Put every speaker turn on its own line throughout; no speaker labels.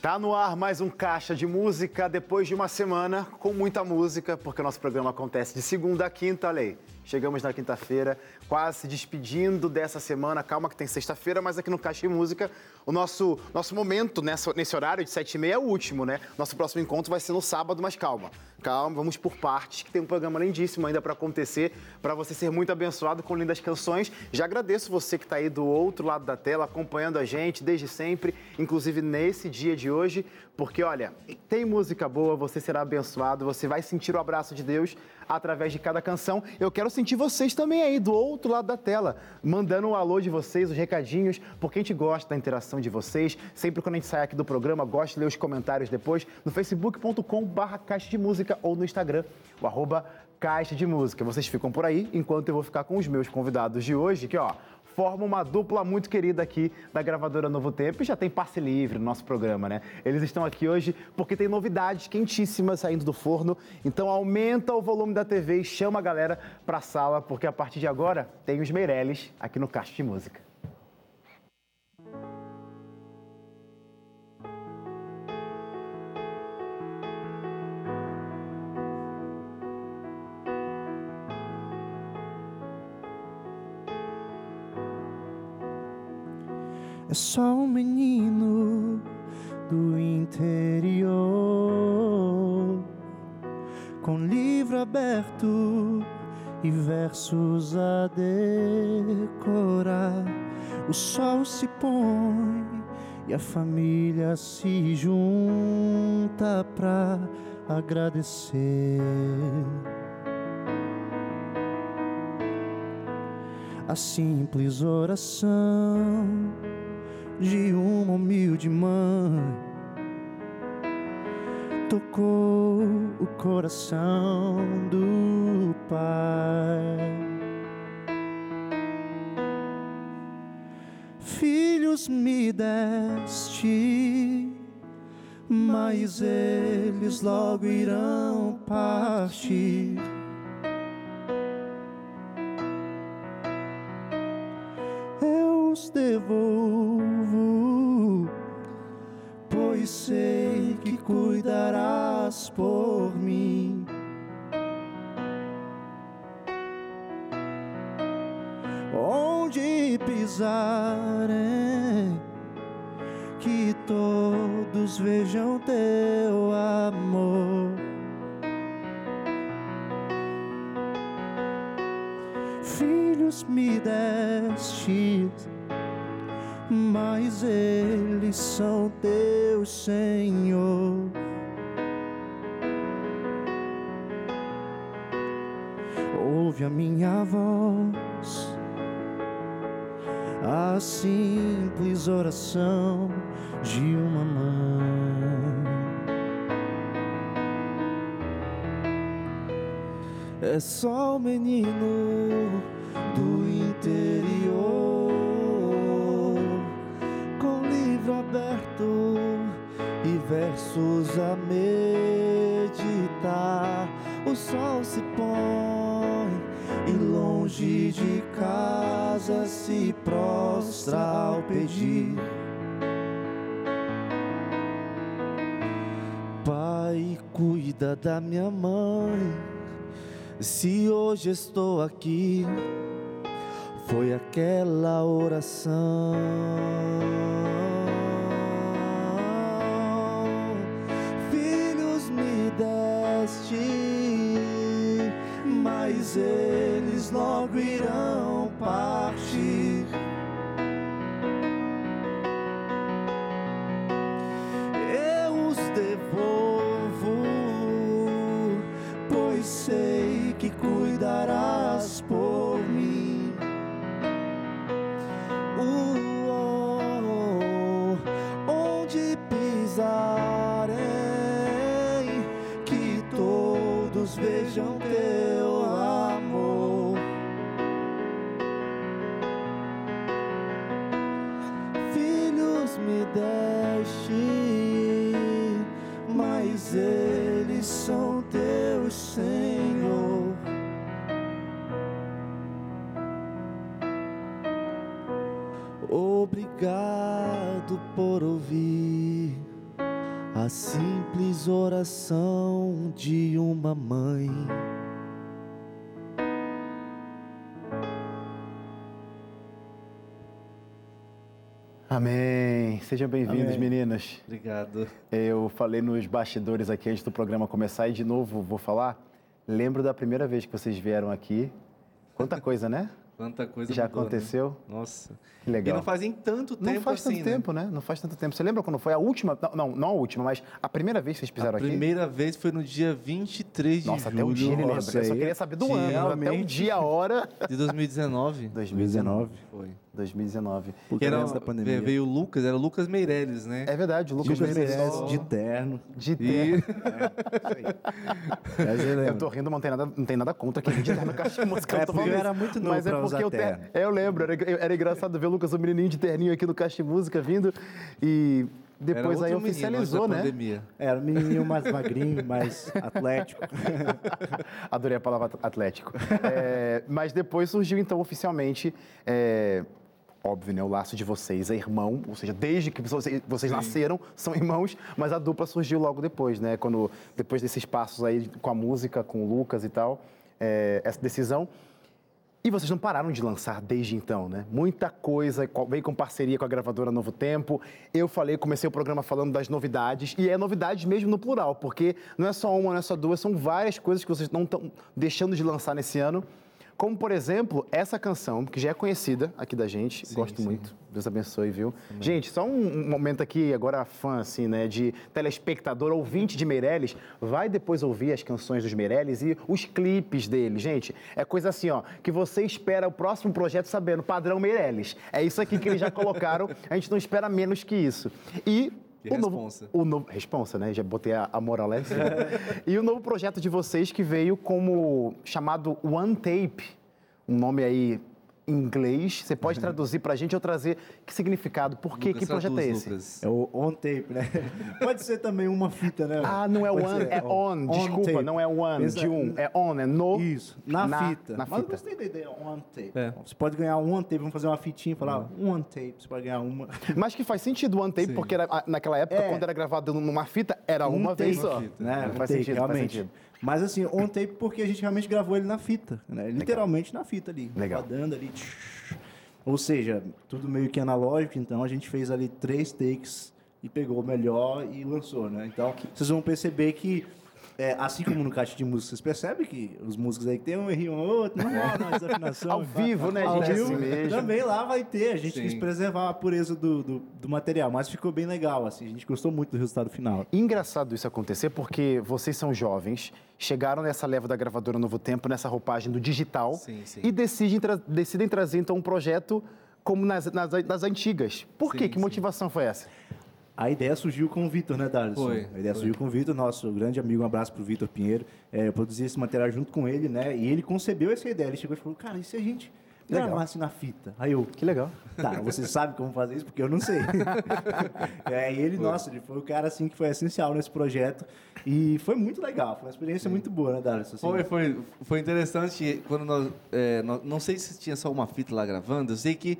Tá no ar mais um Caixa de Música depois de uma semana com muita música, porque o nosso programa acontece de segunda a quinta, aí. Chegamos na quinta-feira, quase se despedindo dessa semana. Calma que tem sexta-feira, mas aqui no Caixa de Música, o nosso, nosso momento nessa, nesse horário de sete e meia é o último, né? Nosso próximo encontro vai ser no sábado, mas calma. Calma, vamos por partes, que tem um programa lindíssimo ainda para acontecer, para você ser muito abençoado com lindas canções. Já agradeço você que está aí do outro lado da tela, acompanhando a gente desde sempre, inclusive nesse dia de hoje, porque olha, tem música boa, você será abençoado, você vai sentir o abraço de Deus através de cada canção. Eu quero sentir vocês também aí do outro lado da tela, mandando o um alô de vocês, os recadinhos, porque a gente gosta da interação de vocês. Sempre quando a gente sai aqui do programa, gosta de ler os comentários depois no facebook.com/barra caixa de música ou no Instagram, o arroba caixa de música. Vocês ficam por aí enquanto eu vou ficar com os meus convidados de hoje, que ó forma uma dupla muito querida aqui da gravadora Novo Tempo e já tem passe livre no nosso programa, né? Eles estão aqui hoje porque tem novidades quentíssimas saindo do forno. Então aumenta o volume da TV e chama a galera pra sala, porque a partir de agora tem os Meirelles aqui no Caixa de Música.
É só um menino do interior, com livro aberto e versos a decorar. O sol se põe e a família se junta pra agradecer. A simples oração de uma humilde mãe tocou o coração do pai. Filhos me deste, mas eles logo irão partir. Eu os devolvo, cuidarás por mim. Onde pisarem, que todos vejam teu amor. Filhos me deste, mas eles são teu Senhor. Ouve a minha voz, a simples oração de uma mãe. É só o menino do interior, aberto e versos a meditar. O sol se põe e longe de casa se prostra ao pedir. Pai, cuida da minha mãe. Se hoje estou aqui, foi aquela oração. Eles logo irão partir.
Amém. Sejam bem-vindos, meninas.
Obrigado.
Eu falei nos bastidores aqui antes do programa começar e de novo vou falar. Lembro da primeira vez que vocês vieram aqui. Quanta coisa, né?
Quanta coisa
Já
mudou, né?
aconteceu.
Nossa.
Que legal.
E não fazem tanto tempo
Não faz
assim,
tanto
né?
tempo, né? Não faz tanto tempo. Você lembra quando foi a última? Não, não, não a última, mas a primeira vez que vocês pisaram
A
aqui?
primeira vez foi no dia 23 de
Nossa,
julho
até o dia ele lembra.
Nossa,
Eu só queria saber do ano, até o dia, a hora.
de 2019.
2019.
Foi.
2019.
Por
Que era,
da pandemia.
Veio o Lucas, era o Lucas Meirelles, né?
É verdade, o Lucas,
Lucas
Meirelles.
De terno.
De
E-
ter.
Mas eu
tô rindo, mas não tem nada, não tem nada contra quem de terno caixa de música.
É
eu tô
porque
falando
eu era muito novo
Mas é porque
usar
eu, ter-
terno.
é, eu lembro, era, era engraçado ver o Lucas, o menininho de terninho aqui no Caixa de Música vindo. E depois aí oficializou,
antes da
né?
Pandemia.
Era um menininho mais magrinho, mais atlético.
Adorei a palavra atlético. É, mas depois surgiu, então, oficialmente, é, óbvio, né? O laço de vocês é irmão, ou seja, desde que vocês, vocês nasceram, são irmãos, mas a dupla surgiu logo depois, né? Quando, depois desses passos aí com a música, com o Lucas e tal, é, essa decisão. E vocês não pararam de lançar desde então, né? Muita coisa, co- veio com parceria com a gravadora Novo Tempo. Eu falei, comecei o programa falando das novidades, e é novidades mesmo no plural, porque não é só uma, não é só duas, são várias coisas que vocês não estão deixando de lançar nesse ano. Como, por exemplo, essa canção, que já é conhecida aqui da gente,
Sim,
gosto
sim.
muito. Deus abençoe, viu? Gente, só um um momento aqui, agora fã, assim, né, de telespectador, ouvinte de Meirelles, vai depois ouvir as canções dos Meirelles e os clipes dele. Gente, é coisa assim, ó, que você espera o próximo projeto sabendo, padrão Meirelles. É isso aqui que eles já colocaram, a gente não espera menos que isso. E...
Que
o novo,
responsa.
o novo, responsa, né? Já botei a, a e o novo projeto de vocês que veio como chamado One Tape, um nome aí em inglês. Você pode traduzir pra gente ou trazer que significado? Por quê?
Lucas
que projeto
traduz,
é esse?
Lucas.
É o on tape, né? Pode ser também uma fita, né?
Ah, não é
Pode
one,
ser,
é
ó,
on. Desculpa,
tape.
não é one
Pensa-
de um, é on, é no.
Isso, na, fita.
Na
Mas eu
fita.
gostei da ideia, on tape.
É.
Você pode ganhar um on tape, vamos fazer uma fitinha e falar um on tape, você pode ganhar uma.
Mas que faz sentido o one tape,
Sim.
porque era- a- naquela época,
É.
quando era gravado numa fita, era
Um
uma vez só.
Né?
Faz
Um take,
sentido, faz
realmente.
sentido.
Mas assim, on tape porque a gente realmente gravou ele na fita, né? Literalmente na fita ali.
Legal.
Rodando ali. Ou seja, tudo meio que analógico, então a gente fez ali três takes e pegou o melhor e lançou, né? Então, vocês vão perceber que é, assim como no caixa de música, vocês percebem que os músicos aí que tem um errinho ou outro, não rola uma desafinação.
Ao vivo, né, gente?
Vivo,
assim.
Também lá vai ter, a gente
Sim.
quis preservar a pureza do, do, do material, mas ficou bem legal, assim, a gente gostou muito do resultado final.
Engraçado isso acontecer porque vocês são jovens, chegaram nessa leva da gravadora Novo Tempo, nessa roupagem do digital
Sim, sim.
e decidem, tra- decidem trazer então um projeto como nas, nas, nas antigas. Por quê?
Sim,
Que
sim.
motivação foi essa?
A ideia surgiu com o Vitor, né, Darlison?
Foi,
A ideia
foi.
surgiu com o Vitor, nosso grande amigo. Um abraço pro Vitor Pinheiro. É, eu produzi esse material junto com ele, né? E ele concebeu essa ideia. Ele chegou e falou, cara, e se a gente gravasse na fita? Aí eu,
Que legal.
tá, você sabe como fazer isso? Porque eu não sei. é, e ele, nossa, ele foi o cara, assim, que foi essencial nesse projeto. E foi muito legal. Foi uma experiência muito boa, né, Darlison? Assim,
Foi, foi, foi interessante quando nós, é, nós- Não sei se tinha só uma fita lá gravando, eu sei que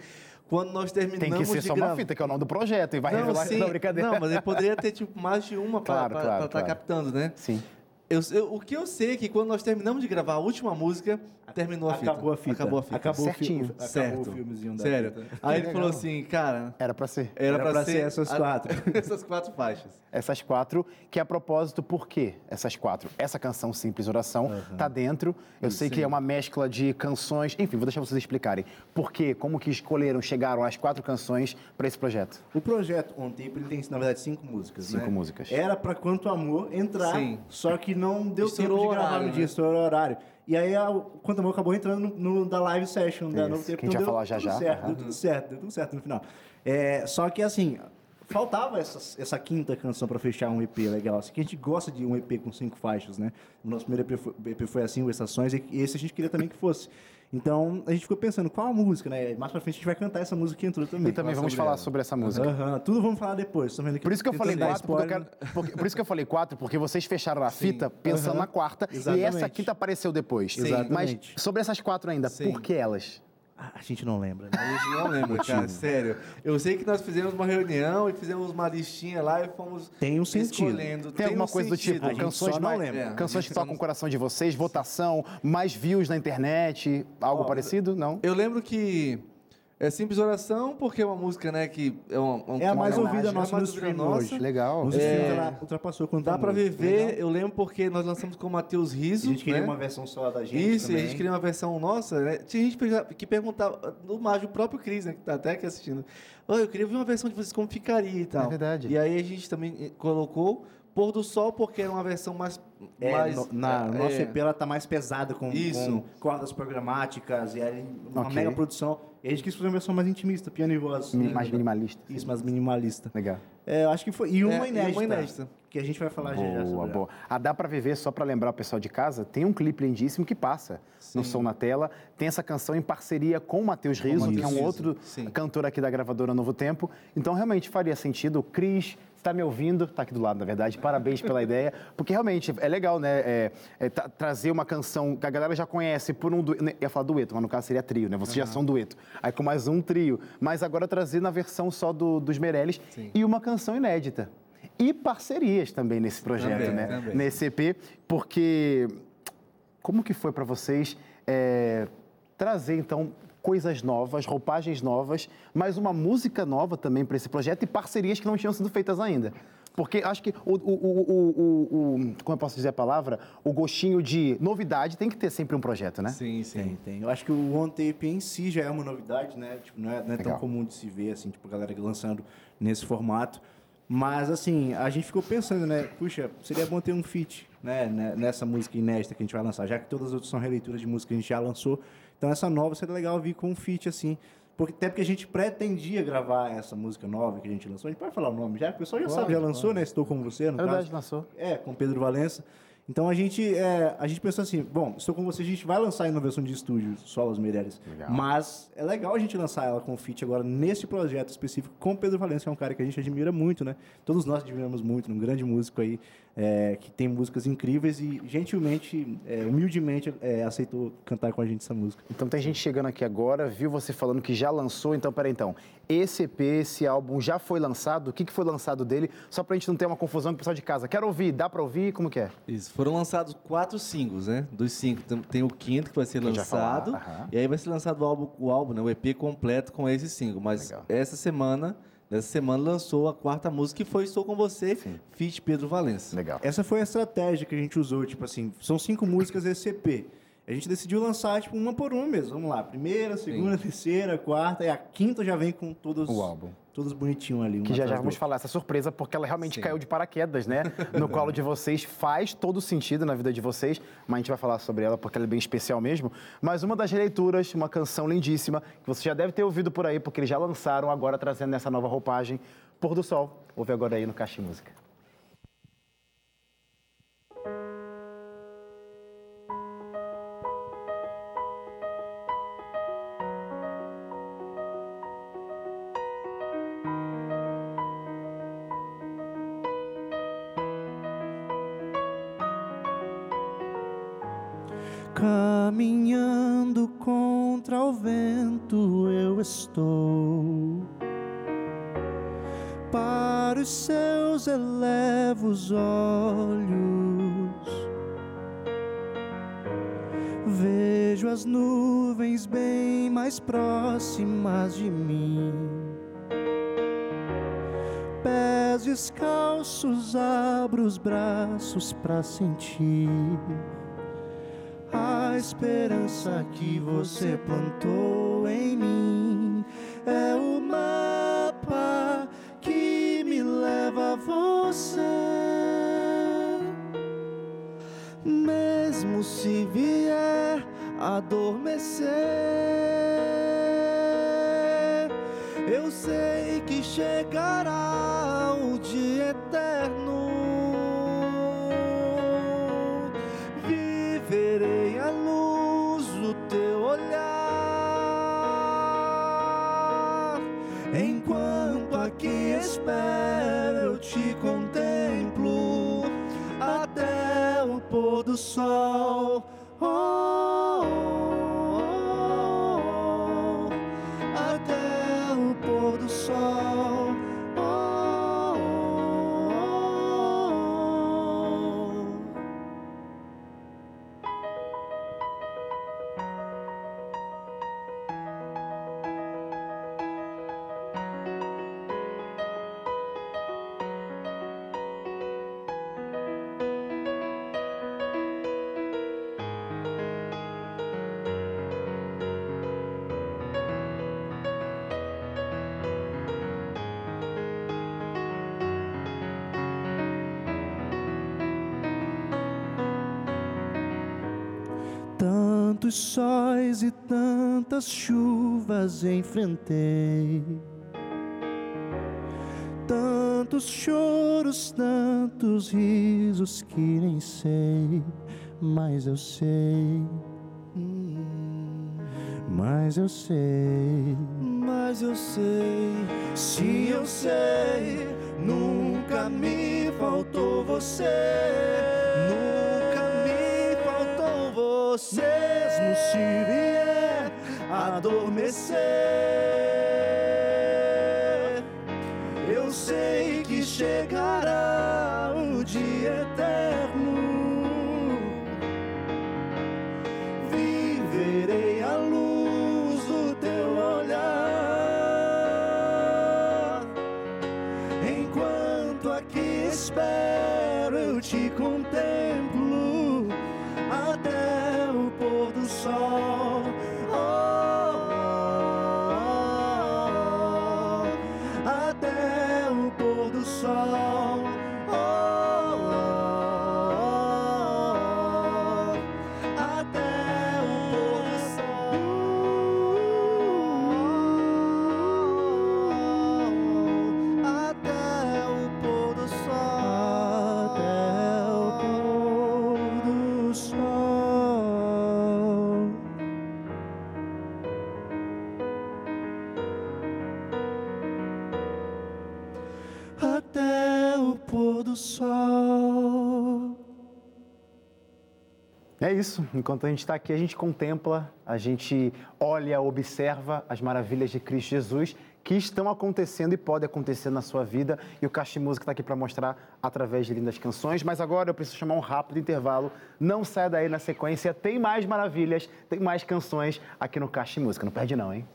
quando nós terminamos
Tem que ser só
gravar...
uma fita, que é o nome do projeto, e vai
não,
revelar
sim,
não, brincadeira.
não, mas ele poderia ter tipo, mais de uma para
Claro,
estar
claro, claro.
captando, né?
Sim.
Eu, eu- o que eu sei é que quando nós terminamos de gravar a última música, terminou a fita.
Acabou a fita.
Acabou a fita.
Acabou o fi-
Certinho.
Acabou
certo.
o filmezinho da
Sério.
fita.
Aí ele
legal.
falou assim, cara,
Era pra ser.
era,
Era
pra,
pra
ser,
ser essas quatro.
essas quatro faixas.
Essas quatro, que a propósito, por quê essas quatro? Essa canção Simples Oração tá dentro. Eu sei que é uma mescla de canções. Enfim, vou deixar vocês explicarem. Por quê? Como que escolheram, chegaram às quatro canções para esse projeto?
O projeto On Tape ele tem, na verdade, cinco músicas.
Cinco
né?
músicas.
Era pra Quanto Amor entrar,
Sim.
só que não deu
Estourou
tempo de gravar
horário,
no dia,
né?
estourou o horário. E aí a, Amor acabou entrando no, no- da live session da Novo Tempo.
que a gente
então
vai
deu
falar já já.
Certo,
Aham.
Deu tudo certo, deu tudo certo no final. É, só que assim, faltava essa, essa quinta canção pra fechar um EP legal. Assim, que a gente gosta de um EP com cinco faixas, né? O nosso primeiro EP foi, EP foi assim, o Estações, e esse a gente queria também que fosse. Então, a gente ficou pensando, qual a música, né? Mais pra frente a gente vai cantar essa música que entrou também.
E também vamos
sobre
falar
ela.
sobre essa música.
Aham, tudo vamos falar depois.
Por isso que eu falei quatro, porque eu quero, porque- por isso que eu falei quatro, porque vocês fecharam a fita pensando na quarta e
Exatamente.
essa quinta apareceu depois.
Sim. Exatamente.
Mas sobre essas quatro ainda,
Sim.
por que elas?
A gente não lembra, né?
A gente não lembra, cara, sério. Eu sei que nós fizemos uma reunião e fizemos uma listinha lá e fomos
Tem um sentido.
escolhendo.
Tem, alguma
um
coisa do
sentido.
tipo,
A gente
canções,
não
mais,
lembra.
É,
canções que
só
tocam
não-
o coração de vocês, votação, mais views na internet, algo
Ó,
parecido? Não?
Eu lembro que é Simples Oração, porque é uma música, né, que é uma,
É a mais
uma
ouvida
homenagem,
nossa
é a
no stream
nossa.
hoje.
Legal.
Nos
É.
streams ela ultrapassou quanto
Dá pra
música.
viver, eu lembro porque nós lançamos com o Matheus
A
Riso,
gente queria
né?
uma versão só da gente
Isso,
também.
a gente queria uma versão nossa, né? Tinha gente que perguntava, no mais, o próprio Cris, né, que tá até aqui assistindo. "Ô, eu queria ver uma versão de vocês como ficaria e tal.
É verdade.
E aí a gente também eh, colocou Pôr do Sol, porque era uma versão mais.
É,
mais
no, na, no nosso
é,
EP ela tá mais pesada com,
Isso.
com cordas programáticas e aí uma
Ok.
mega produção. E a gente quis fazer uma versão mais intimista, piano e voz.
Mini- mais minimalista.
Isso, mais minimalista.
Legal.
É, eu acho que foi. E uma
É,
inédita.
uma inédita.
Que a gente vai falar já já
Boa,
sobre
boa. A Dá Pra Viver, só pra lembrar o pessoal de casa, tem um clipe lindíssimo que passa no Som na Tela. Tem essa canção em parceria com o Matheus Riso, que é um outro
sim.
cantor aqui da gravadora Novo Tempo. Então, realmente, faria sentido. O Cris está me ouvindo, está aqui do lado, na verdade. Parabéns pela ideia, porque realmente é legal, né? é, é, tra- trazer uma canção que a galera já conhece por um dueto. Eu ia falar dueto, mas no caso seria trio, né? Vocês já são dueto. Aí com mais um trio. Mas agora trazer na versão só do- dos Meirelles
Sim.
e uma canção inédita. E parcerias também nesse projeto,
Também,
né?
também.
Nesse EP, porque como que foi para vocês é, trazer então coisas novas, roupagens novas, mas uma música nova também para esse projeto e parcerias que não tinham sido feitas ainda? Porque acho que o, o, o, o- o- o- como eu posso dizer a palavra, o gostinho de novidade tem que ter sempre um projeto, né?
Sim, sim.
Tem, tem. Eu acho que o One Tape em si já é uma novidade, né? Tipo, não é, não é tão comum de se ver, assim, tipo, a galera lançando nesse formato. Mas, assim, a gente ficou pensando, né? Puxa, seria bom ter um feat, né? né, Nessa música inédita que a gente vai lançar, já que todas as outras são releituras de música que a gente já lançou. Então, essa nova seria legal vir com um feat, assim. Porque, até porque a gente pretendia gravar essa música nova que a gente lançou. A gente pode falar o nome já? O pessoal já sabe, já lançou, né? Estou com você, no
É verdade,
caso.
lançou.
É, com Pedro Valença. Então a gente, é, a gente pensou assim, bom, estou com você, a gente vai lançar em versão de estúdio, Solos Meirelles.
Legal.
Mas é legal a gente lançar ela com feat agora nesse projeto específico com Pedro Valença, que é um cara que a gente admira muito, né? Todos nós admiramos muito, um grande músico aí, é, que tem músicas incríveis e gentilmente, é, humildemente, é, aceitou cantar com a gente essa música.
Então tem gente chegando aqui agora, viu você falando que já lançou, então peraí então. Esse EP, esse álbum já foi lançado? O que, que foi lançado dele? Só pra gente não ter uma confusão com o pessoal de casa. Quero ouvir, dá pra ouvir? Como que é?
Isso. Foram lançados quatro singles, né? Dos cinco. Tem, o quinto que vai ser lançado. E aí vai ser lançado o álbum, o álbum, né? O EP completo com esse single. Mas
Legal.
essa semana, nessa semana, lançou a quarta música que foi Estou Com Você, feat Pedro Valença.
Legal.
Essa foi a estratégia que a gente usou, tipo assim, são cinco músicas esse EP. A gente decidiu lançar, tipo, uma por uma mesmo. Vamos lá, primeira, segunda, terceira, quarta, e a quinta já vem com todos...
O álbum.
Todos bonitinhos ali. um
Que já já vamos falar essa surpresa, porque ela realmente
Sim.
caiu de paraquedas, né? No colo de vocês, faz todo sentido na vida de vocês, mas a gente vai falar sobre ela porque ela é bem especial mesmo. Mas uma das releituras, uma canção lindíssima, que você já deve ter ouvido por aí, porque eles já lançaram agora trazendo essa nova roupagem, Pôr do Sol. Ouve agora aí no Caixa de Música.
Descalços, abro os braços para sentir a esperança que você plantou em mim é o mapa que me leva a você. Mesmo se vier adormecer, eu sei que chegará do sol.
Tantos sóis e tantas chuvas enfrentei. Tantos choros, tantos risos que nem sei, mas eu sei. Mas eu sei,
Mas eu sei, sim eu sei, nunca me faltou você. Nunca você.
mesmo se vier
adormecer.
Isso. Enquanto a gente está aqui, a gente contempla, a gente olha, observa as maravilhas de Cristo Jesus que estão acontecendo e podem acontecer na sua vida. E o Caixa Música está aqui para mostrar através de lindas canções. Mas agora eu preciso chamar um rápido intervalo. Não saia daí na sequência. Tem mais maravilhas, tem mais canções aqui no Caixa Música. Não perde não, hein?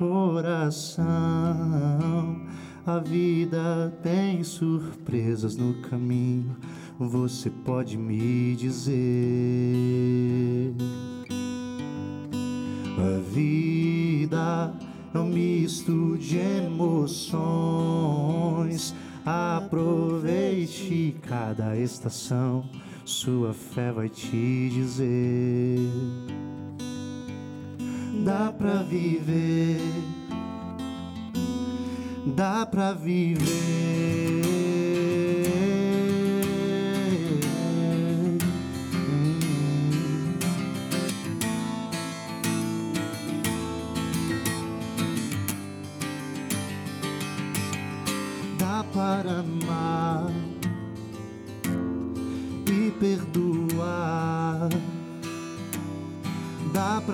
Coração. A vida tem surpresas no caminho. Você pode me dizer. A vida é um misto de emoções. Aproveite cada estação, sua fé vai te dizer. Dá pra viver, dá pra viver.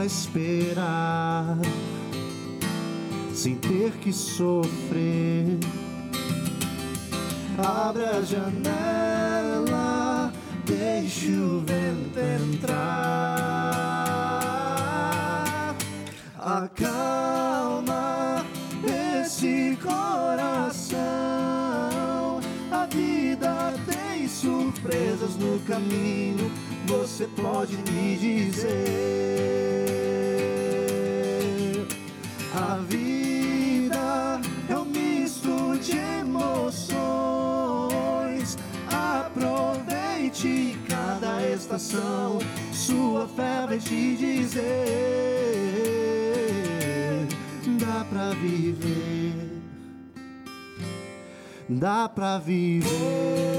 Esperar sem ter que sofrer.
Abra a janela, deixe o vento entrar. Acalma esse coração. A vida tem surpresas no caminho. Você pode me dizer.
Estação, sua fé vai te dizer: dá pra viver, dá pra viver.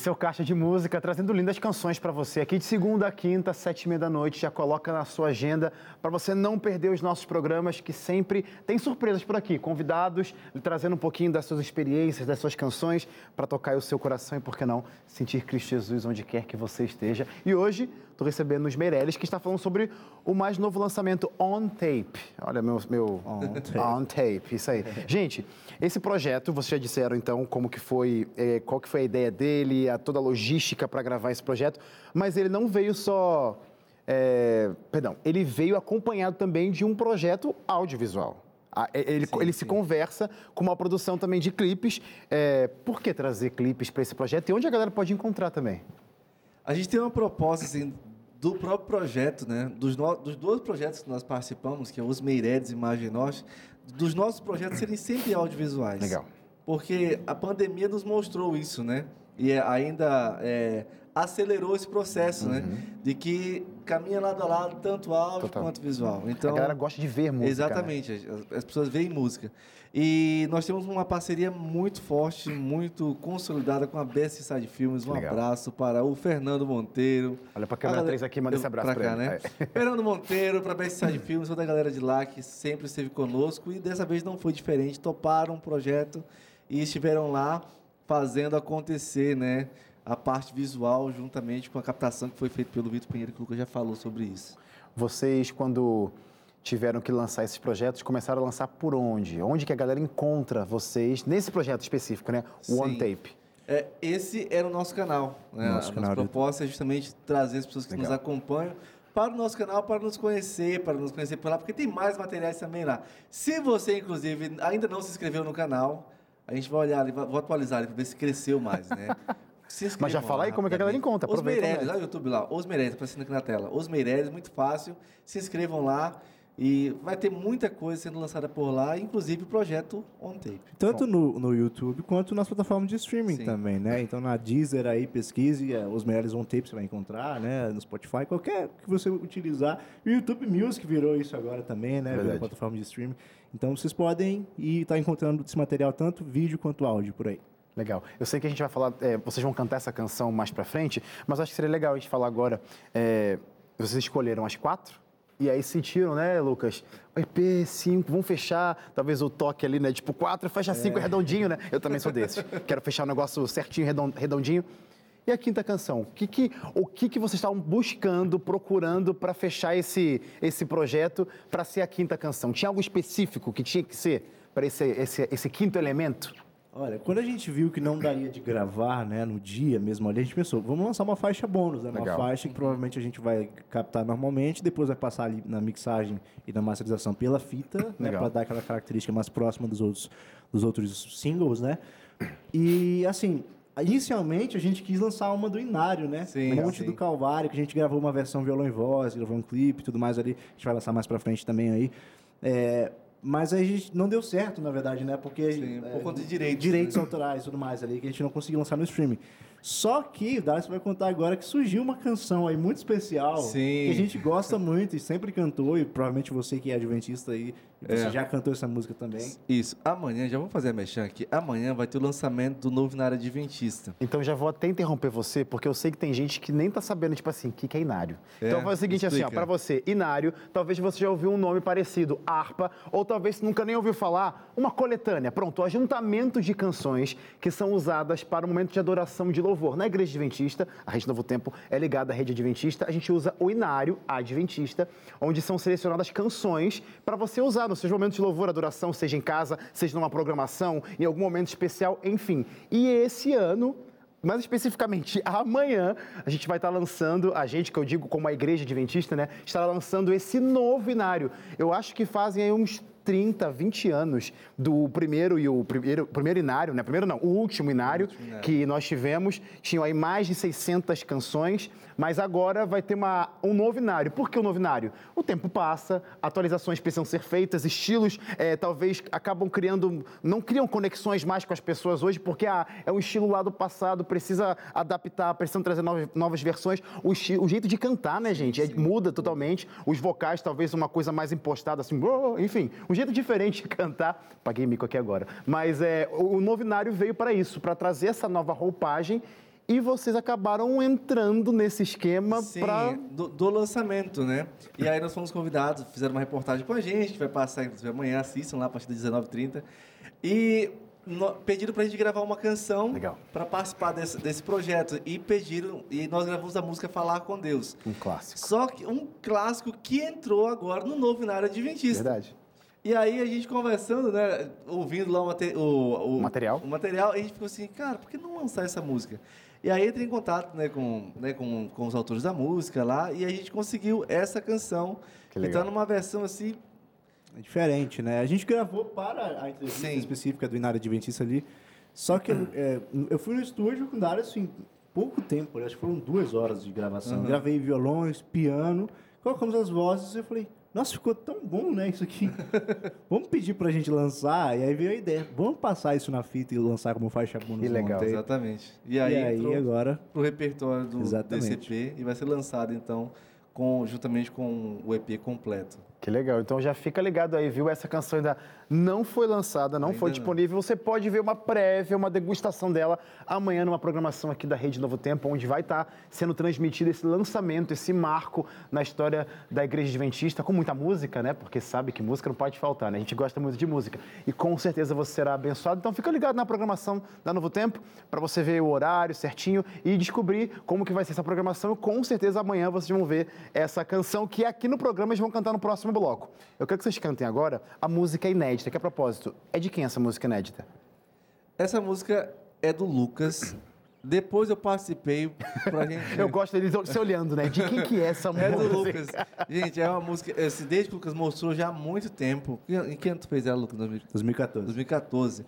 Esse é o Caixa de Música, trazendo lindas canções para você. Aqui de segunda a quinta, sete e meia da noite. Já coloca na sua agenda para você não perder os nossos programas, que sempre tem surpresas por aqui. Convidados, trazendo um pouquinho das suas experiências, das suas canções, para tocar o seu coração e, por que não, sentir Cristo Jesus onde quer que você esteja. E hoje, estou recebendo os Meirelles, que está falando sobre o mais novo lançamento, On Tape. Olha, meu... meu
On Tape.
On Tape, isso aí. Gente, esse projeto, vocês já disseram então como que foi, eh, qual que foi a ideia dele, a toda a logística para gravar esse projeto, mas ele não veio só, eh, perdão, ele veio acompanhado também de um projeto audiovisual. Ah, Ele, ele se conversa com uma produção também de clipes. Eh, por que trazer clipes para esse projeto e onde a galera pode encontrar também?
A gente tem uma proposta assim, do próprio projeto, né? Dos, no- dos dois projetos que nós participamos, que é os Meiredes e Norte, dos nossos projetos serem sempre audiovisuais.
Legal.
Porque a pandemia nos mostrou isso, né? E é- ainda é, acelerou esse processo, né? De que caminha lado a lado, tanto áudio
Total.
quanto visual. Então,
a galera gosta de ver música. né?
Exatamente, as, as pessoas veem música. E nós temos uma parceria muito forte, muito consolidada com a Best Side Filmes. Um
Legal.
abraço para o Fernando Monteiro.
Olha câmera
A galera-
três aqui, manda esse abraço
pra cá,
ele.
né?
É.
Fernando Monteiro, para Best Side Filmes, toda a galera de lá que sempre esteve conosco e dessa vez não foi diferente. Toparam o projeto e estiveram lá fazendo acontecer, né? A parte visual juntamente com a captação que foi feita pelo Vitor Pinheiro, que o Lucas já falou sobre isso.
Vocês, quando tiveram que lançar esses projetos, começaram a lançar por onde? Onde que a galera encontra vocês nesse projeto específico, né? O One. Tape.
É, esse era o nosso canal. Né?
Nosso
a
canal
nossa
de-
proposta é justamente trazer as pessoas que
Legal.
nos acompanham para o nosso canal, para nos conhecer, para nos conhecer por lá, porque tem mais materiais também lá. Se você, inclusive, ainda não se inscreveu no canal, a gente vai olhar, vou atualizar ali para ver se cresceu mais, né? Se inscrevam
Mas já fala aí como é que a galera encontra,
Os Meireles, lá no YouTube lá, Os Meireles, aparecendo aqui na tela. Os Meireles, muito fácil. Se inscrevam lá e vai ter muita coisa sendo lançada por lá, inclusive o projeto On Tape.
Tanto no, no YouTube quanto nas plataformas de streaming
Sim.
também, né? Então na Deezer aí, pesquise, é, os melhores on tape você vai encontrar, né? No Spotify, qualquer que você utilizar. E o YouTube Music virou isso agora também, né? Virou
Verdade.
plataforma de streaming. Então vocês podem ir estar encontrando esse material, tanto vídeo quanto áudio por aí.
Legal. Eu sei que a gente vai falar, é, vocês vão cantar essa canção mais pra frente, mas acho que seria legal a gente falar agora. é, vocês escolheram as quatro? E aí sentiram, né, Lucas? O EP, cinco, vamos fechar. Talvez o toque ali, né? Tipo, quatro, fecha cinco, é redondinho, né? Eu também sou desses. Quero fechar o negócio certinho, redon- redondinho. E a quinta canção? O que, que, o que, que vocês estavam buscando, procurando para fechar esse, esse projeto para ser a quinta canção? Tinha algo específico que tinha que ser para esse, esse, esse quinto elemento?
Olha, quando a gente viu que não daria de gravar, né, no dia mesmo ali, a gente pensou, vamos lançar uma faixa bônus, né? Uma
Legal.
faixa que provavelmente a gente vai captar normalmente, depois vai passar ali na mixagem e na masterização pela fita, né, para dar aquela característica mais próxima dos outros, dos outros singles, né? E assim, inicialmente a gente quis lançar uma do Inário, né?
Sim,
Monte
sim.
do Calvário, que a gente gravou uma versão violão e voz, gravou um clipe e tudo mais ali. A gente vai lançar mais pra frente também aí. É, mas aí a gente não deu certo, na verdade, né? Porque
Sim,
é,
por conta de direitos,
direitos
né?
autorais e tudo mais ali, que a gente não conseguiu lançar no streaming. Só que o Darcy vai contar agora que surgiu uma canção aí muito especial,
Sim.
que a gente gosta muito e sempre cantou, e provavelmente você que é adventista aí, você
É.
já cantou essa música também.
Isso. Amanhã, já vamos fazer a mexer aqui. Amanhã vai ter o lançamento do novo na área adventista.
Então já vou até interromper você, porque eu sei que tem gente que nem tá sabendo, tipo assim, o que, que é inário.
É,
então faz o seguinte, assim, ó,
explica.
pra você, inário, talvez você já ouviu um nome parecido, harpa, ou talvez nunca nem ouviu falar, uma coletânea. Pronto, o ajuntamento de canções que são usadas para o momento de adoração, de louvor. Na igreja adventista, a Rede Novo Tempo é ligada à rede adventista, a gente usa o inário adventista, onde são selecionadas canções para você usar nos seus momentos de louvor, adoração, seja em casa, seja numa programação, em algum momento especial, enfim. E esse ano, mais especificamente amanhã, a gente vai estar lançando, a gente que eu digo como a igreja adventista, né, estará lançando esse novo inário. Eu acho que fazem aí uns 30, 20 anos do primeiro e o primeiro, primeiro inário, né? Primeiro não, o último inário, o último inário. que nós tivemos. Tinham aí mais de 600 canções, mas agora vai ter uma, um novo inário. Por que o novo inário? O tempo passa, atualizações precisam ser feitas, estilos é, talvez acabam criando, não criam conexões mais com as pessoas hoje, porque ah, é um estilo lá do passado, precisa adaptar, precisam trazer novas, novas versões. O, o, jeito de cantar, né, gente? É, muda totalmente. Os vocais, talvez uma coisa mais impostada, assim, enfim, um jeito diferente de cantar. Paguei mico aqui agora. Mas é, o novinário veio para isso, para trazer essa nova roupagem e vocês acabaram entrando nesse esquema para
do, do, lançamento, né? E aí nós fomos convidados, fizeram uma reportagem com a gente, vai passar inclusive amanhã, assistam lá a partir das 19h30. E no, pediram para a gente gravar uma canção para participar desse, desse projeto e pediram e nós gravamos a música Falar com Deus.
Um clássico.
Só que um clássico que entrou agora no novo Inário Adventista.
Verdade.
E aí a gente conversando, né, ouvindo lá o, o,
o, material,
o material, a gente ficou assim, cara, por que não lançar essa música? E aí entrei em contato né, com, né, com, com os autores da música lá e a gente conseguiu essa canção, que, tá numa versão assim...
É diferente, né? A gente gravou para a entrevista Sim. específica do Inário Adventista ali, só que é, eu fui no estúdio com o Dário, assim, pouco tempo, acho que foram duas horas de gravação. Uhum. Gravei violões, piano, colocamos as vozes e eu falei nossa, ficou tão bom, né, isso aqui. vamos pedir pra gente lançar, e aí veio a ideia. Vamos passar isso na fita e lançar como faixa bônus.
Que legal.
Exatamente. E aí,
e aí agora...
pro repertório do Exatamente. DCP e vai ser lançado, então, com, juntamente com o EP completo.
Que legal. Então já fica ligado aí, viu? Essa canção ainda não foi lançada, não ainda foi disponível. Não. Você pode ver uma prévia, uma degustação dela amanhã numa programação aqui da Rede Novo Tempo, onde vai estar sendo transmitido esse lançamento, esse marco na história da Igreja Adventista, com muita música, né? Porque sabe que música não pode faltar, né? A gente gosta muito de música. E com certeza você será abençoado. Então fica ligado na programação da Novo Tempo para você ver o horário certinho e descobrir como que vai ser essa programação. E com certeza amanhã vocês vão ver essa canção que aqui no programa eles vão cantar no próximo próximo bloco. Eu quero que vocês cantem agora a música inédita, que a propósito, é de quem essa música inédita?
Essa música é do Lucas. Depois eu participei pra gente.
eu gosto dele se olhando, né? De quem que é essa música?
É do Lucas. Gente, é uma música. Esse, desde que o Lucas mostrou já há muito tempo. Em que ano tu fez ela, Lucas?
2014.
2014.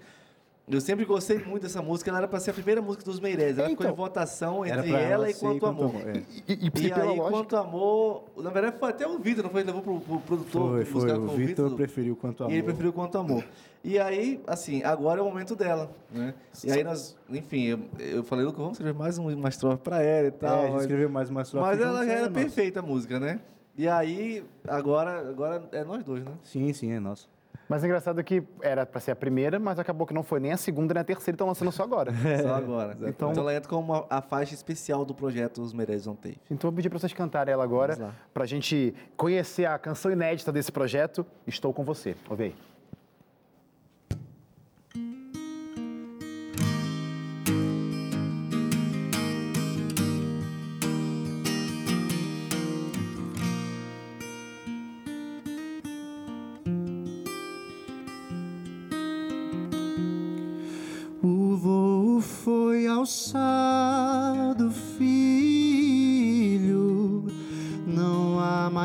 Eu sempre gostei muito dessa música, ela era para ser a primeira música dos Meireles. Ela então, ficou em votação entre ela e Quanto Amor. amor é. E, e, e, e aí, Quanto Amor, na verdade foi até o Vitor, não foi? Levou pro, pro produtor.
Foi, foi. O Vitor preferiu Quanto Amor.
E ele preferiu Quanto Amor. E aí, assim, agora é o momento dela, né? E aí nós, enfim, eu, eu falei, Lucas, vamos escrever mais uma estrofe para ela e tal.
É, a gente escreveu mais uma estrofe.
Mas ela já era perfeita a música, né? E aí, agora, agora é nós dois, né?
Sim, sim, é nosso.
Mas é engraçado que era para ser a primeira, mas acabou que não foi nem a segunda nem a terceira, estão lançando só agora.
só agora. Então, então ela entra como a, faixa especial do projeto Os Meirelles on Tape.
Então eu pedi para vocês cantarem ela agora, para a gente conhecer a canção inédita desse projeto. Estou com você. Ouve aí.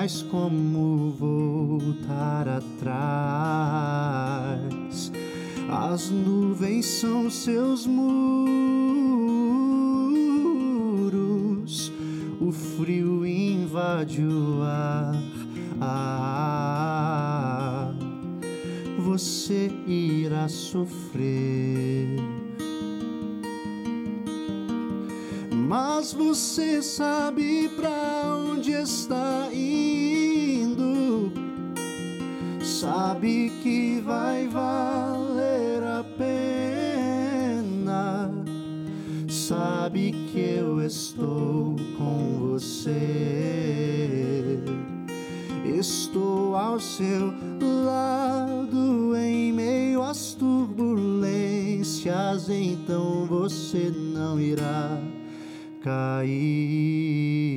Mais como voltar atrás. As nuvens são seus muros, o frio invade o ar. Você irá sofrer Mas você sabe para onde está sabe que vai valer a pena, sabe que eu estou com você. Estou ao seu lado em meio às turbulências, então você não irá
cair.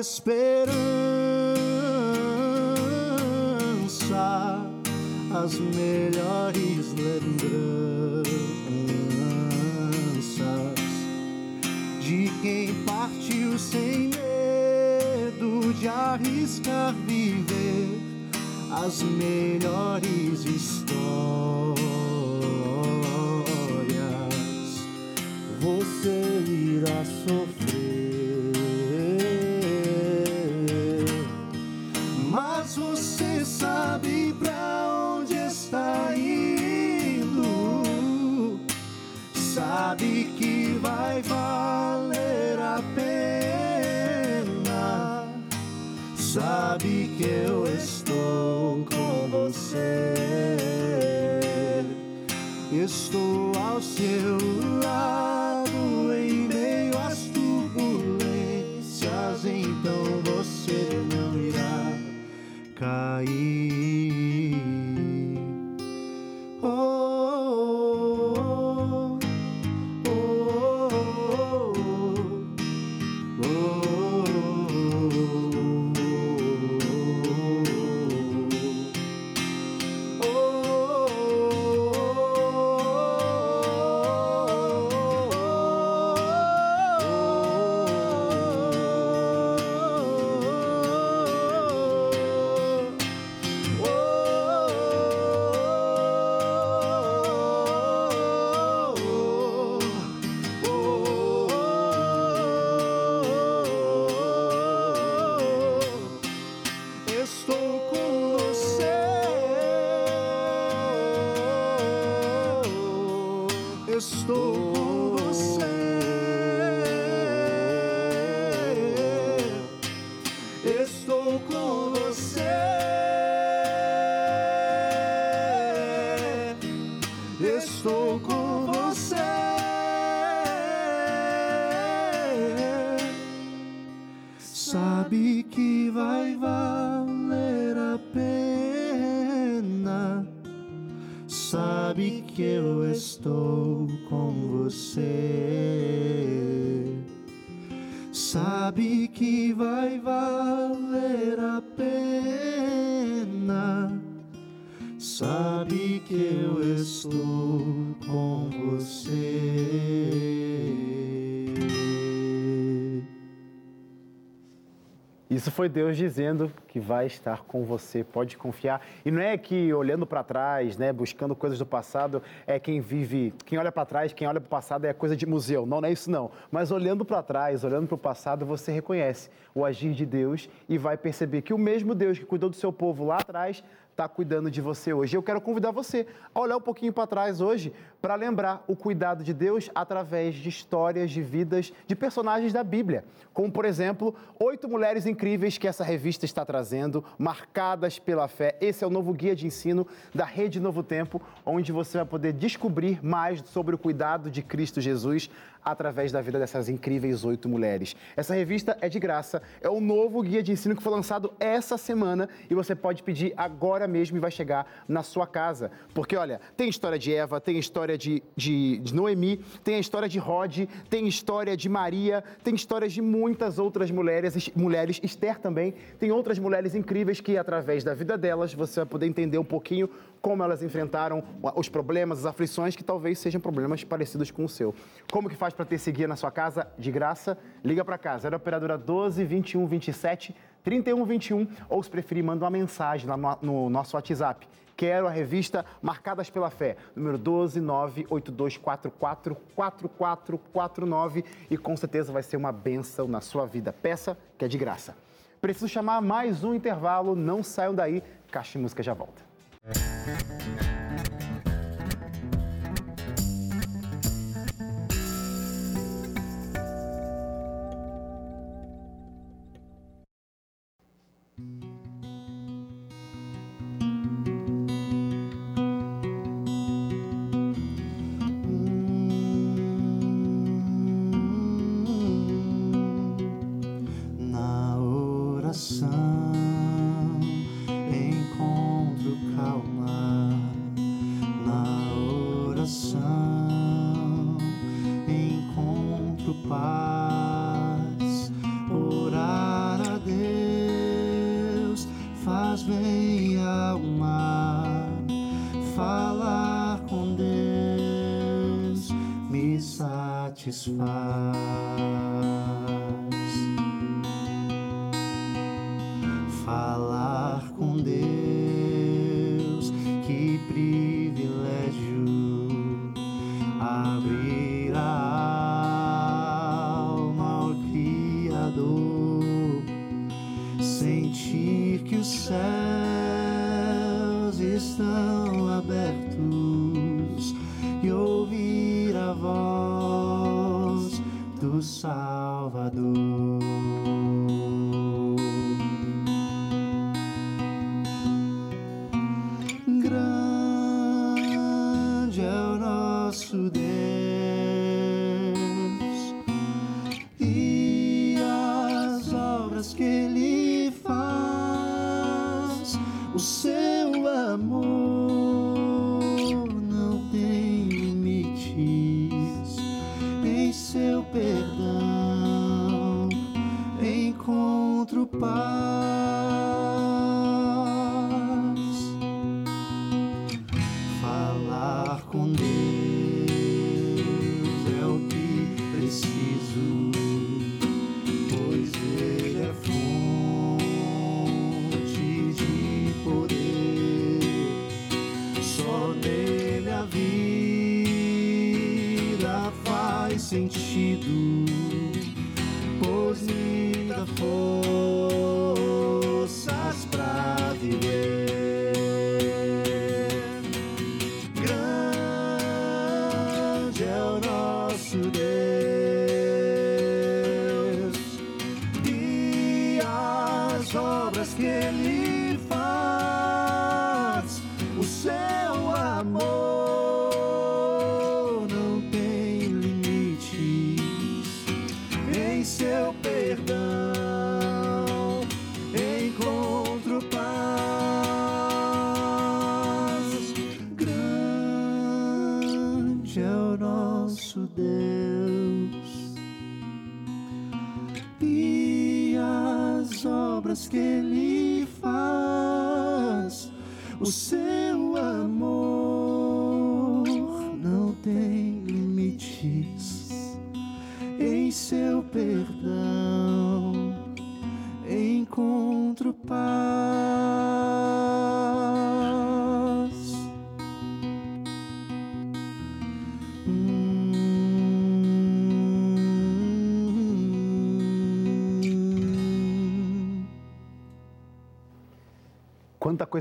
Esperança, as melhores lembranças de quem partiu sem medo de arriscar viver as melhores histórias. Você irá sofrer, Estou ao seu lado em meio às turbulências. Então você não irá cair.
Isso foi Deus dizendo que vai estar com você, pode confiar. E não é que olhando para trás, né, buscando coisas do passado, é quem vive, quem olha para trás, quem olha para o passado é coisa de museu. Não, não é isso não. Mas olhando para trás, olhando para o passado, você reconhece o agir de Deus e vai perceber que o mesmo Deus que cuidou do seu povo lá atrás está cuidando de você hoje. Eu quero convidar você a olhar um pouquinho para trás hoje para lembrar o cuidado de Deus através de histórias de vidas de personagens da Bíblia. Como, por exemplo, oito mulheres incríveis que essa revista está trazendo, marcadas pela fé. Esse é o novo guia de ensino da Rede Novo Tempo, onde você vai poder descobrir mais sobre o cuidado de Cristo Jesus através da vida dessas incríveis oito mulheres. Essa revista é de graça, é o novo guia de ensino que foi lançado essa semana e você pode pedir agora mesmo e vai chegar na sua casa. Porque, olha, tem história de Eva, tem história de, de, de Noemi, tem a história de Rod, tem história de Maria, tem histórias de muitas outras mulheres, mulheres, Esther também, tem outras mulheres incríveis que, através da vida delas, você vai poder entender um pouquinho como elas enfrentaram os problemas, as aflições, que talvez sejam problemas parecidos com o seu. Como que faz para ter esse guia na sua casa de graça? Liga para cá, 0 operadora 12 21 27 31 21 ou se preferir, manda uma mensagem lá no, no nosso WhatsApp. Quero a revista Marcadas pela Fé, número 12 98244 4449 e com certeza vai ser uma benção na sua vida. Peça que é de graça. Preciso chamar mais um intervalo, não saiam daí, Caixa Música já volta.
Nosso Deus obras que Ele faz, o seu amor não tem limites, em seu perdão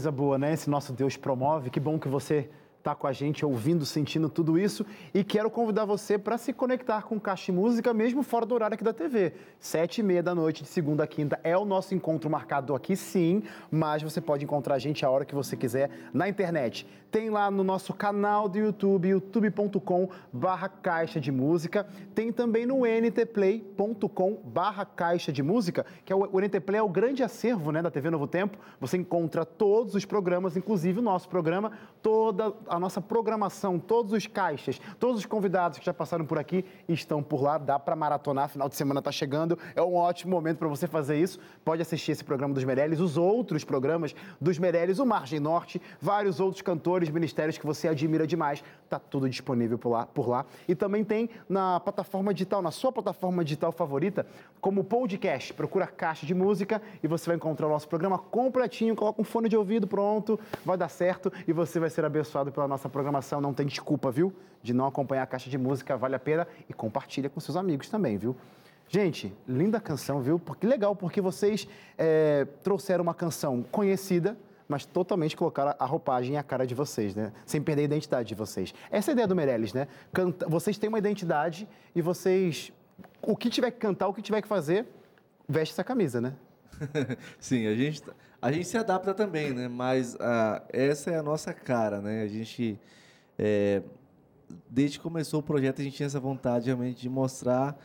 coisa boa, né? Esse nosso Deus promove. Que bom que você está com a gente ouvindo, sentindo tudo isso. E quero convidar você para se conectar com Caixa e Música, mesmo fora do horário aqui da TV. Sete e meia da noite, de segunda a quinta, é o nosso encontro marcado aqui, sim. Mas você pode encontrar a gente a hora que você quiser na internet. Tem lá no nosso canal do YouTube, youtube.com barra Caixa de Música. Tem também no ntplay.com barra Caixa de Música, que é o, o é o grande acervo né, da TV Novo Tempo. Você encontra todos os programas, inclusive o nosso programa, toda a nossa programação, todos os caixas, todos os convidados que já passaram por aqui estão por lá. Dá para maratonar, final de semana está chegando. É um ótimo momento para você fazer isso. Pode assistir esse programa dos Meirelles, os outros programas dos Meirelles, o Margem Norte, vários outros cantores, ministérios que você admira demais. Tá tudo disponível por lá, por lá. E também tem na plataforma digital, na sua plataforma digital favorita, como podcast. Procura Caixa de Música e você vai encontrar o nosso programa completinho. Coloca um fone de ouvido, pronto, vai dar certo e você vai ser abençoado pela nossa programação. Não tem desculpa, viu? De não acompanhar a Caixa de Música, vale a pena e compartilha com seus amigos também, viu? Gente, linda canção, viu? Porque legal, porque vocês é, trouxeram uma canção conhecida, mas totalmente colocaram a roupagem e a cara de vocês, né? Sem perder a identidade de vocês. Essa é a ideia do Meirelles, né? Canta, vocês têm uma identidade e vocês, o que tiver que cantar, o que tiver que fazer, veste essa camisa, né?
Sim, a gente, a gente se adapta também, né? Mas ah, essa é a nossa cara, né? A gente, é, desde que começou o projeto, a gente tinha essa vontade realmente de mostrar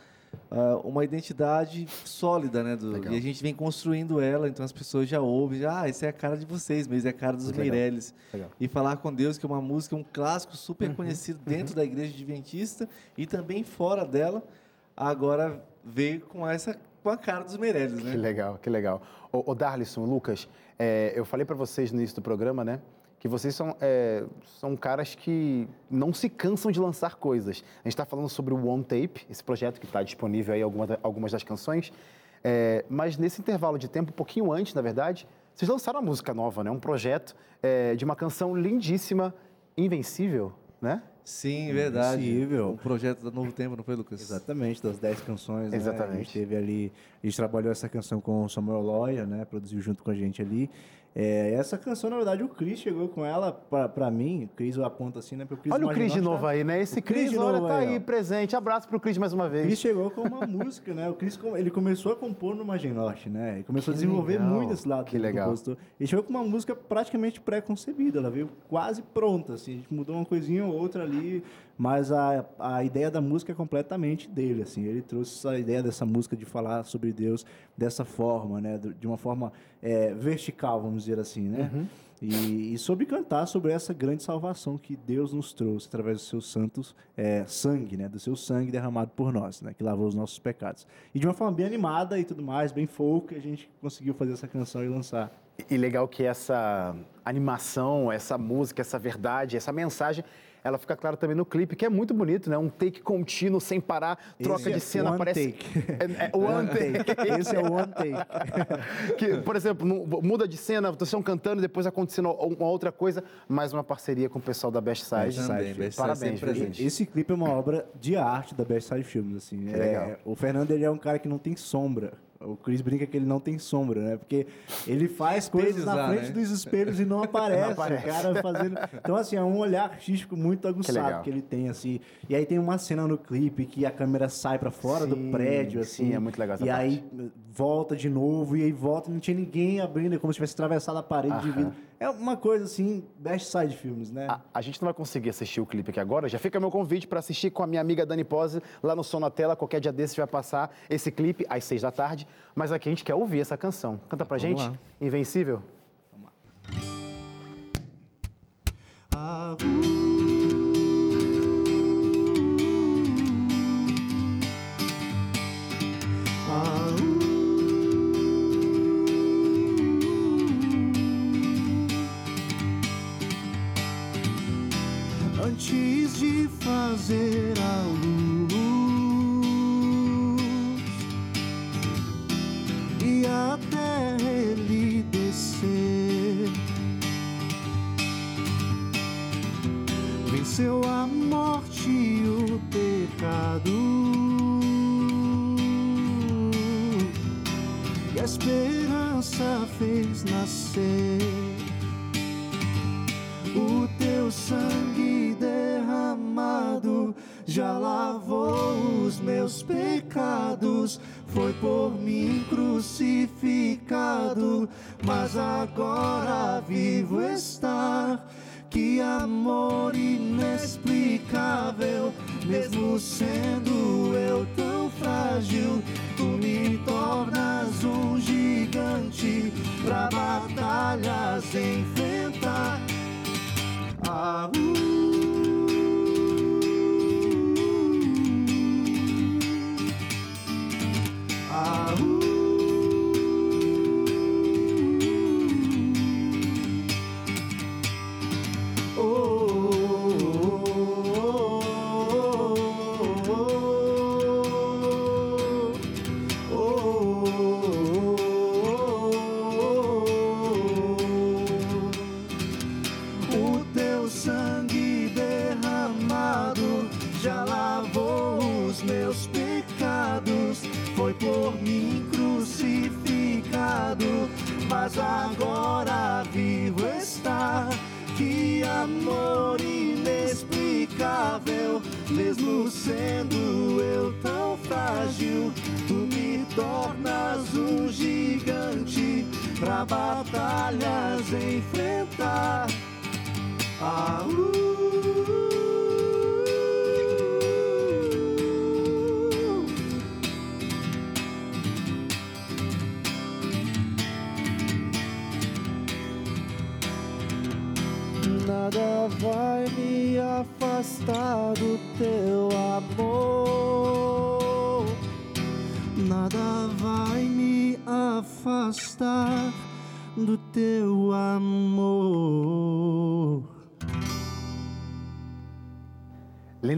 ah, uma identidade sólida, né? do- e a gente vem construindo ela, então as pessoas já ouvem, já, ah, essa é a cara de vocês, mas é a cara dos
Muito.
Meirelles.
Legal.
E falar com Deus, que é uma música, um clássico super
Uhum,
conhecido dentro da igreja adventista e também fora dela, agora veio com essa com a cara dos Meirelles, né?
Que legal, que legal. Ô, ô Darlison, Lucas, é, eu falei para vocês no início do programa, né? Que vocês são, é, são caras que não se cansam de lançar coisas. A gente está falando sobre o One Tape, esse projeto que está disponível aí, alguma algumas das canções. É, mas nesse intervalo de tempo, um pouquinho antes, na verdade, vocês lançaram uma música nova, né? Um projeto é, de uma canção lindíssima, Invencível, né?
Sim, verdade.
Impossível.
O projeto da Novo Tempo, não foi, Lucas?
Exatamente, das 10 canções, né? A
Exatamente.
gente teve ali, a gente trabalhou essa canção com o Samuel Loya, né? Produziu junto com a gente ali. É, essa canção, na verdade, o Cris chegou com ela pra, pra mim. O Cris aponta assim, né? Pro Cris
Olha o Cris de
imaginar-
novo aí, né? Esse
O Cris
olha,
novo
tá
aí, ó.
presente. Abraço pro Cris mais uma
O
vez.
Cris chegou com uma música, né? O Cris ele começou a compor no Margem Norte, né? Ele começou
Que
a desenvolver
legal,
muito esse lado
que legal.
compositor. Ele chegou com uma música praticamente pré-concebida, ela veio quase pronta, assim. A gente mudou uma coisinha ou outra ali, mas a, a ideia da música é completamente dele, assim. Ele trouxe essa ideia dessa música de falar sobre Deus dessa forma, né? De uma forma é, vertical, vamos dizer assim, né?
Uhum.
E, e sobre cantar sobre essa grande salvação que Deus nos trouxe através dos seus santos é, sangue, né? Do seu sangue derramado por nós, né? Que lavou os nossos pecados. E de uma forma bem animada e tudo mais, bem folk, a gente conseguiu fazer essa canção e lançar.
E legal que essa animação, essa música, essa verdade, essa mensagem, ela fica clara também no clipe, que é muito bonito, né? Um take contínuo, sem parar, troca
Esse
de
é
cena,
one
parece...
take.
É, é, one take.
Esse é o one take.
que, por exemplo, muda de cena, vocês estão cantando e depois acontecendo uma outra coisa, mais uma parceria com o pessoal da Best Side.
Também, Best
Parabéns,
presente.
gente?
Esse clipe é uma obra de arte da Best Side Films, assim. É,
legal.
O Fernando, ele é um cara que não tem sombra. O Chris brinca que ele não tem sombra, né? Porque ele faz coisas na
lá,
frente
né?
dos espelhos e não aparece.
Não aparece.
O cara fazendo... Então, assim, é um olhar artístico muito aguçado
legal.
que, ele tem, assim. E aí tem uma cena no clipe que a câmera sai pra fora
Sim,
do prédio, assim.
sim, é muito legal essa
E
parte.
aí volta de novo, e aí volta, não tinha ninguém abrindo, é como se tivesse atravessado a parede de
Aham.
vidro. É uma coisa, assim, Best Side Films, né?
A, a gente não vai conseguir assistir o clipe aqui agora, já fica meu convite para assistir com a minha amiga Dani Pose lá no Som na Tela. Qualquer dia desses vai passar esse clipe às seis da tarde. Mas aqui a gente quer ouvir essa canção. Canta pra
Vamos
gente,
lá.
Invencível.
Ah, Antes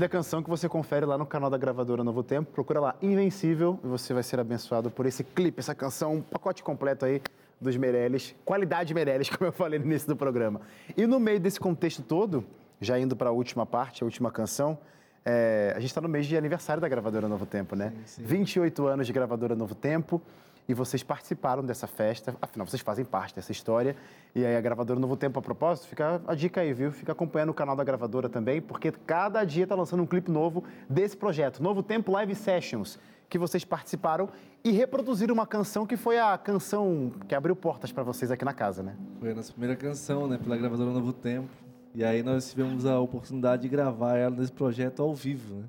Linda canção que você confere lá no canal da gravadora Novo Tempo. Procura lá Invencível e você vai ser abençoado por esse clipe, essa canção, um pacote completo aí dos Meirelles. Qualidade Meirelles, como eu falei no início do programa. E no meio desse contexto todo, já indo para a última parte, a última canção, é, a gente está no mês de aniversário da gravadora Novo Tempo, né?
Sim, sim.
28 anos de gravadora Novo Tempo e vocês participaram dessa festa, afinal, vocês fazem parte dessa história. E aí a gravadora Novo Tempo, a propósito, fica a dica aí, viu? Fica acompanhando o canal da gravadora também, porque cada dia está lançando um clipe novo desse projeto, Novo Tempo Live Sessions, que vocês participaram e reproduziram uma canção que foi a canção que abriu portas para vocês aqui na casa, né?
Foi a nossa primeira canção, né, pela gravadora Novo Tempo. E aí nós tivemos a oportunidade de gravar ela nesse projeto ao vivo, né?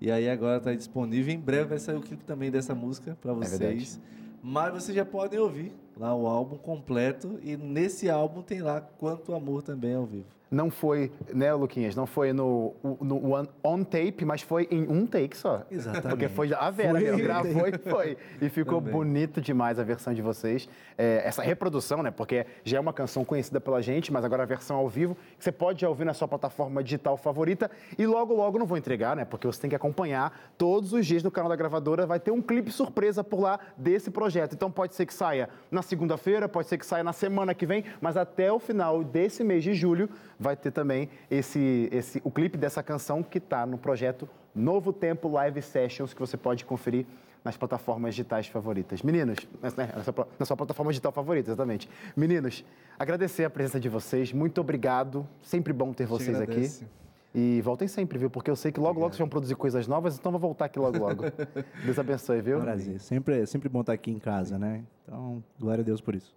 E aí agora está disponível. Em breve vai sair o clipe também dessa música para vocês. Mas vocês já podem ouvir lá o álbum completo. E nesse álbum tem lá Quanto Amor também ao vivo.
Não foi, né, Luquinhas? Não foi no, no one, on tape, mas foi em um take só.
Exatamente.
Porque foi a Vera
Foi
mesmo,
em um
gravou e foi. E ficou
Também.
bonito demais a versão de vocês. É, essa reprodução, né? Porque já é uma canção conhecida pela gente, mas agora a versão ao vivo, que você pode já ouvir na sua plataforma digital favorita. E logo, logo, não vou entregar, né? Porque você tem que acompanhar todos os dias no canal da gravadora. Vai ter um clipe surpresa por lá desse projeto. Então pode ser que saia na segunda-feira, pode ser que saia na semana que vem, mas até o final desse mês de julho vai ter também esse, esse, o clipe dessa canção que está no projeto Novo Tempo Live Sessions, que você pode conferir nas plataformas digitais favoritas. Meninos, né, na sua, na sua plataforma digital favorita, exatamente. Meninos, agradecer a presença de vocês, muito obrigado, sempre bom ter vocês aqui.
agradece.
E voltem sempre, viu? Porque eu sei que logo, logo vocês vão produzir coisas novas, então vou voltar aqui logo, logo. Deus abençoe, viu?
Prazer. Sempre, sempre bom estar aqui em casa, né? Então, glória a Deus por isso.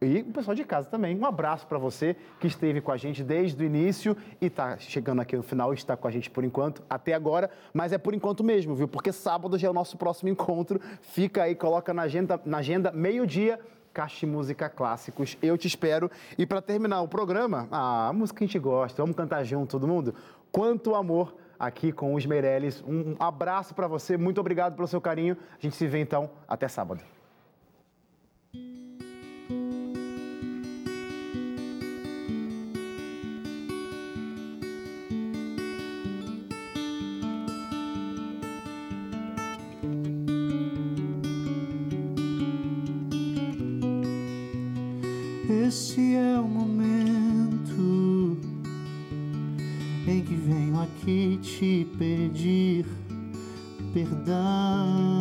E o pessoal de casa também. Um abraço para você que esteve com a gente desde o início e está chegando aqui no final está com a gente por enquanto, até agora. Mas é por enquanto mesmo, viu? Porque sábado já é o nosso próximo encontro. Fica aí, coloca na agenda, na agenda meio-dia. Caixa Música Clássicos, eu te espero. E para terminar o programa, ah, a música que a gente gosta, vamos cantar junto, todo mundo? Quanto Amor, aqui com os Meirelles. Um abraço para você, muito obrigado pelo seu carinho. A gente se vê então, até sábado.
Esse é o momento em que venho aqui te pedir perdão.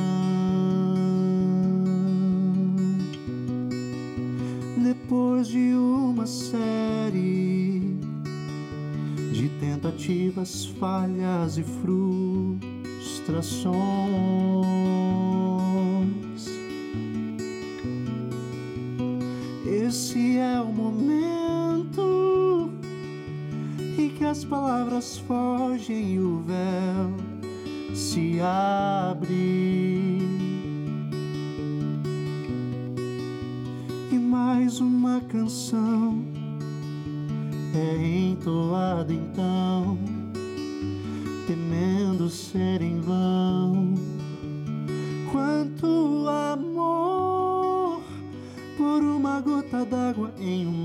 Depois de uma série de tentativas, falhas e frustrações.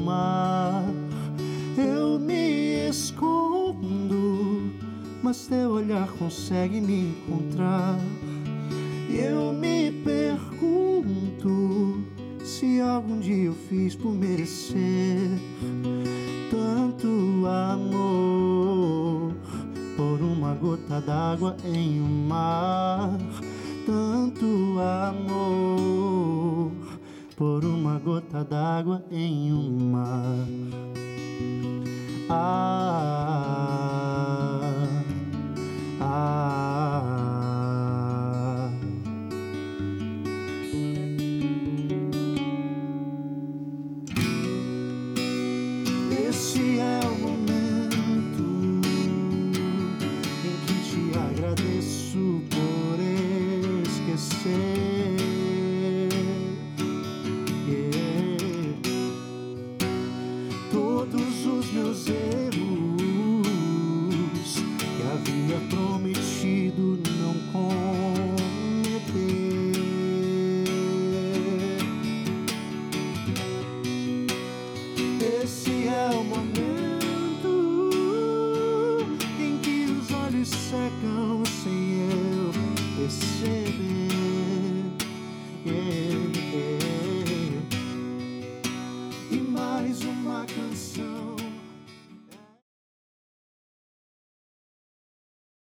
Mar. Eu me escondo, mas teu olhar consegue me encontrar. Eu